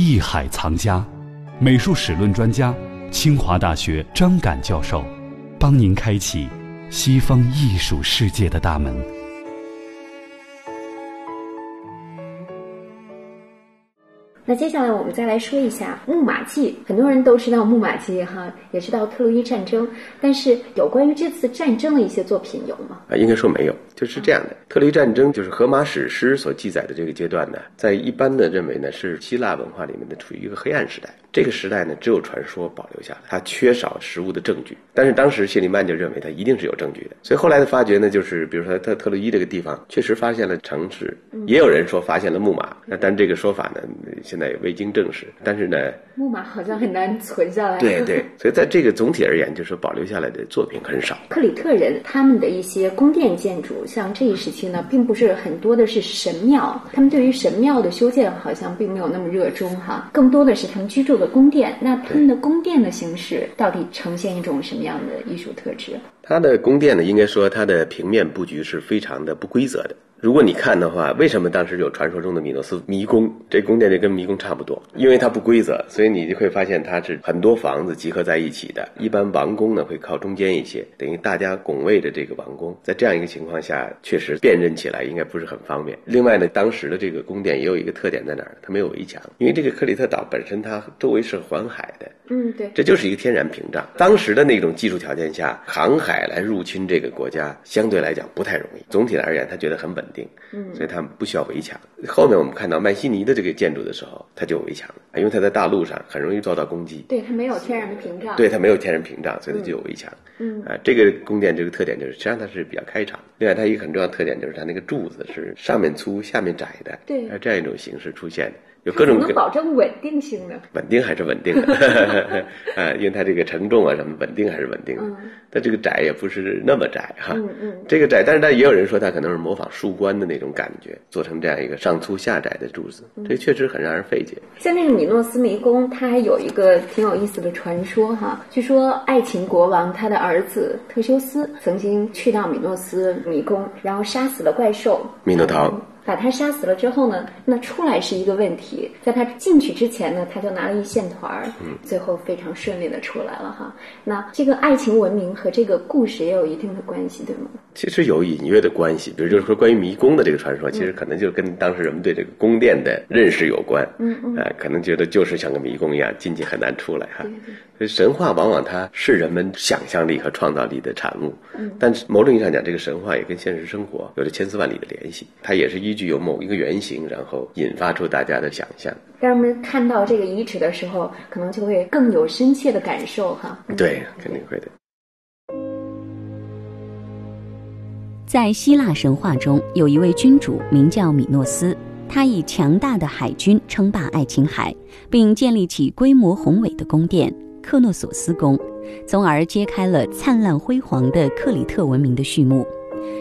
艺海藏家，美术史论专家，清华大学张敢教授，帮您开启西方艺术世界的大门。那接下来我们再来说一下木马计。很多人都知道木马计哈，也知道特洛伊战争，但是有关于这次战争的一些作品有吗？啊，应该说没有。就是这样的，特洛伊战争就是荷马史诗所记载的这个阶段呢，在一般的认为呢是希腊文化里面的处于一个黑暗时代。这个时代呢只有传说保留下来，它缺少实物的证据。但是当时谢里曼就认为它一定是有证据的，所以后来的发掘呢，就是比如说特特洛伊这个地方确实发现了城池，也有人说发现了木马，那但这个说法呢现在也未经证实。但是呢，木马好像很难存下来。对对，所以在这个总体而言，就是保留下来的作品很少。克里特人他们的一些宫殿建筑。像这一时期呢，并不是很多的是神庙，他们对于神庙的修建好像并没有那么热衷哈，更多的是他们居住的宫殿。那他们的宫殿的形式到底呈现一种什么样的艺术特质？它的宫殿呢，应该说它的平面布局是非常的不规则的。如果你看的话，为什么当时有传说中的米诺斯迷宫？这宫殿就跟迷宫差不多，因为它不规则，所以你就会发现它是很多房子集合在一起的。一般王宫呢会靠中间一些，等于大家拱卫着这个王宫。在这样一个情况下，确实辨认起来应该不是很方便。另外呢，当时的这个宫殿也有一个特点在哪儿？它没有围墙，因为这个克里特岛本身它周围是环海的。嗯，对，这就是一个天然屏障。当时的那种技术条件下，航海来入侵这个国家，相对来讲不太容易。总体而言，他觉得很稳定。嗯，所以他们不需要围墙。后面我们看到麦西尼的这个建筑的时候，它就有围墙，因为它在大陆上很容易遭到攻击。对，它没有天然的屏障。对，它没有天然屏障，所以它就有围墙。嗯，啊，这个宫殿这个特点就是，实际上它是比较开敞。另外，它一个很重要的特点就是它那个柱子是上面粗、下面窄的。对，这样一种形式出现的。有各种能保证稳定性呢，稳定还是稳定的，啊，因为它这个承重啊什么稳定还是稳定的，它这个窄也不是那么窄哈，嗯嗯，这个窄，但是它也有人说它可能是模仿树冠的那种感觉，做成这样一个上粗下窄的柱子，这确实很让人费解。像那个米诺斯迷宫，它还有一个挺有意思的传说哈，据说爱情国王他的儿子特修斯曾经去到米诺斯迷宫，然后杀死了怪兽。米诺陶。把他杀死了之后呢，那出来是一个问题。在他进去之前呢，他就拿了一线团儿，最后非常顺利的出来了哈。那这个爱情文明和这个故事也有一定的关系，对吗？其实有隐约的关系，比如就是说关于迷宫的这个传说，其实可能就跟当时人们对这个宫殿的认识有关。嗯嗯，呃，可能觉得就是像个迷宫一样，进去很难出来哈。所以神话往往它是人们想象力和创造力的产物。嗯，但是某种意义上讲，这个神话也跟现实生活有着千丝万缕的联系。它也是依。具有某一个原型，然后引发出大家的想象，当人们看到这个遗址的时候，可能就会更有深切的感受哈。对，肯定会的。在希腊神话中，有一位君主名叫米诺斯，他以强大的海军称霸爱琴海，并建立起规模宏伟的宫殿克诺索斯宫，从而揭开了灿烂辉煌的克里特文明的序幕。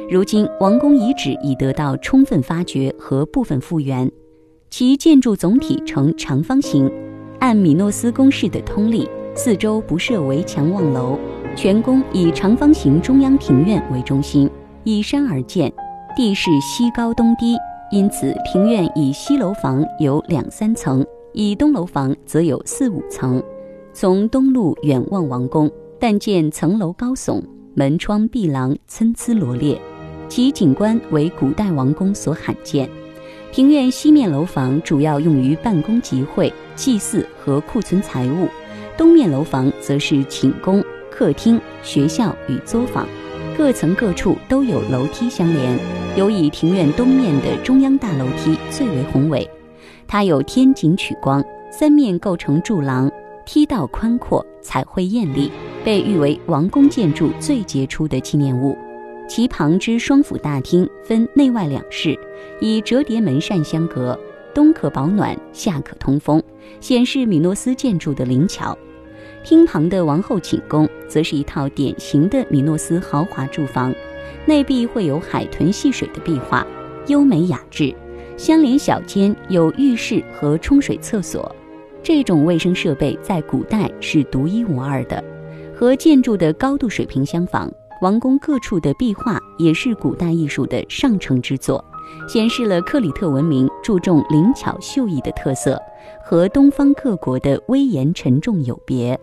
如今，王宫遗址已得到充分发掘和部分复原，其建筑总体呈长方形，按米诺斯宫式的通例，四周不设围墙望楼，全宫以长方形中央庭院为中心，依山而建，地势西高东低，因此庭院以西楼房有两三层，以东楼房则有四五层。从东路远望王宫，但见层楼高耸，门窗壁廊参差罗列。其景观为古代王宫所罕见。庭院西面楼房主要用于办公集会、祭祀和库存财物，东面楼房则是寝宫、客厅、学校与作坊，各层各处都有楼梯相连。尤以庭院东面的中央大楼梯最为宏伟，它有天井取光，三面构成柱廊，梯道宽阔，彩绘艳丽，被誉为王宫建筑最杰出的纪念物。其旁之双府大厅分内外两室，以折叠门扇相隔，冬可保暖，夏可通风，显示米诺斯建筑的灵巧。厅旁的王后寝宫则是一套典型的米诺斯豪华住房，内壁绘有海豚戏水的壁画，优美雅致。相连小间有浴室和冲水厕所，这种卫生设备在古代是独一无二的，和建筑的高度水平相仿。王宫各处的壁画也是古代艺术的上乘之作，显示了克里特文明注重灵巧秀逸的特色，和东方各国的威严沉重有别。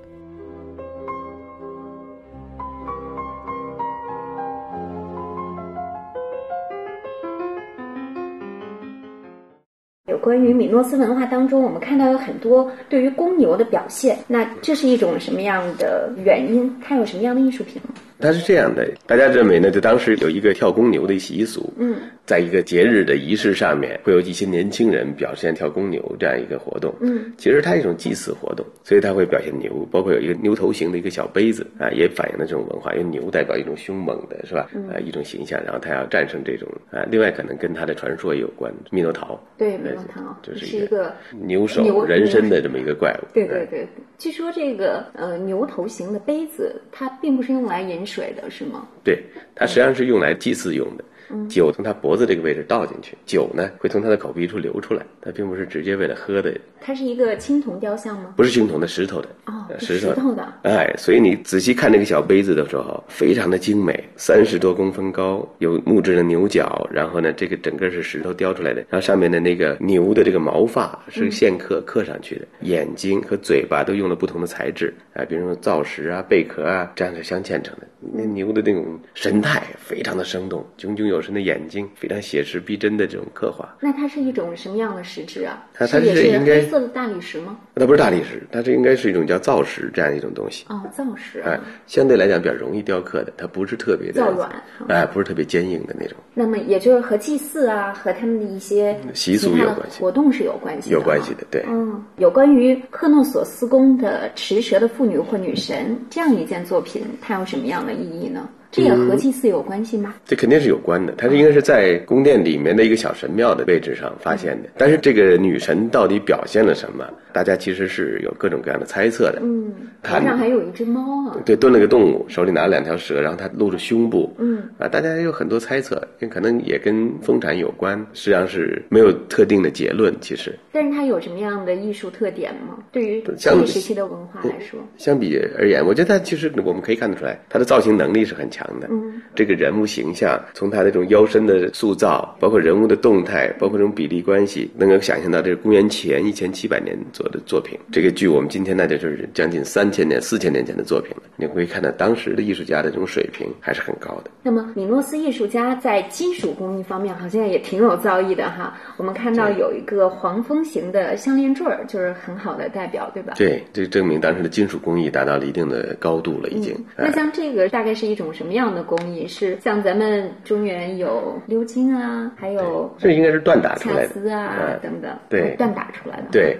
关于米诺斯文化当中，我们看到有很多对于公牛的表现，那这是一种什么样的原因？它有什么样的艺术品吗？它是这样的，大家认为呢，就当时有一个跳公牛的习俗，嗯，在一个节日的仪式上面，会有一些年轻人表现跳公牛这样一个活动，嗯，其实它是一种祭祀活动，所以它会表现牛，包括有一个牛头形的一个小杯子啊，也反映了这种文化，因为牛代表一种凶猛的是吧？啊，一种形象，然后它要战胜这种啊，另外可能跟它的传说也有关，密诺陶，对，密诺陶就是一个牛首人身的这么一个怪物，对对对。据说这个呃牛头形的杯子，它并不是用来饮水的，是吗？对，它实际上是用来祭祀用的。酒从他脖子这个位置倒进去，酒呢会从他的口鼻处流出来，它并不是直接为了喝的。它是一个青铜雕像吗？不是青铜的，石头的。哦，石头的。哎，所以你仔细看那个小杯子的时候，非常的精美，三十多公分高，有木质的牛角，然后呢，这个整个是石头雕出来的，然后上面的那个牛的这个毛发是线刻刻上去的，眼睛和嘴巴都用了不同的材质，哎，比如说造石啊、贝壳啊，这样是镶嵌成的。那牛的那种神态非常的生动，炯炯有神的眼睛，非常写实逼真的这种刻画。那它是一种什么样的石质啊？它它是应该黑色的大理石吗？它不是大理石，它这应该是一种叫造石这样一种东西。哦，造石。哎，相对来讲比较容易雕刻的，它不是特别的较软，哎，不是特别坚硬的那种。那么也就是和祭祀啊，和他们的一些习俗有关系，活动是有关系，有关系的。对，嗯，有关于克诺索斯宫的持蛇的妇女或女神这样一件作品，它有什么样的意义呢？这也和祭祀有关系吗？这肯定是有关的，它是应该是在宫殿里面的一个小神庙的位置上发现的。但是这个女神到底表现了什么，大家其实是有各种各样的猜测的。嗯，头上还有一只猫啊。对，蹲了个动物，手里拿了两条蛇，然后它露着胸部。嗯，啊，大家有很多猜测，可能也跟丰产有关，实际上是没有特定的结论。其实，但是它有什么样的艺术特点吗？对于这个时期的文化来说，相比而言，我觉得它其实我们可以看得出来，它的造型能力是很强。嗯，这个人物形象，从他那种腰身的塑造，包括人物的动态，包括这种比例关系，能够想象到这是公元前一千七百年左右的作品。这个距我们今天那就是将近三千年、四千年前的作品了。你会看到当时的艺术家的这种水平还是很高的。那么，米诺斯艺术家在金属工艺方面好像也挺有造诣的哈。我们看到有一个黄蜂形的项链坠儿，就是很好的代表，对吧？对，这证明当时的金属工艺达到了一定的高度了，已经。那像这个大概是一种什么样的工艺？是像咱们中原有鎏金啊，还有这应该是锻打出来的丝啊等等，对，锻打出来的。对。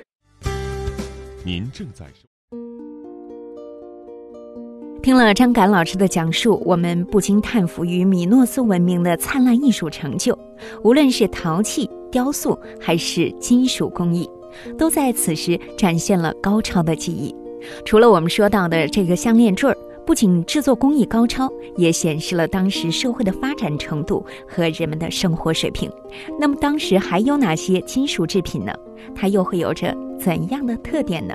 您正在听了张敢老师的讲述，我们不禁叹服于米诺斯文明的灿烂艺术成就。无论是陶器、雕塑，还是金属工艺，都在此时展现了高超的技艺。除了我们说到的这个项链坠儿。不仅制作工艺高超，也显示了当时社会的发展程度和人们的生活水平。那么，当时还有哪些金属制品呢？它又会有着怎样的特点呢？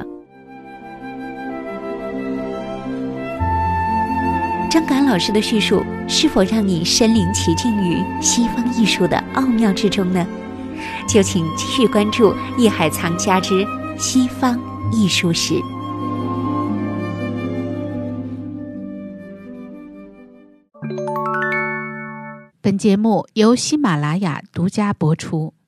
张敢老师的叙述是否让你身临其境于西方艺术的奥妙之中呢？就请继续关注《艺海藏家之西方艺术史》。本节目由喜马拉雅独家播出。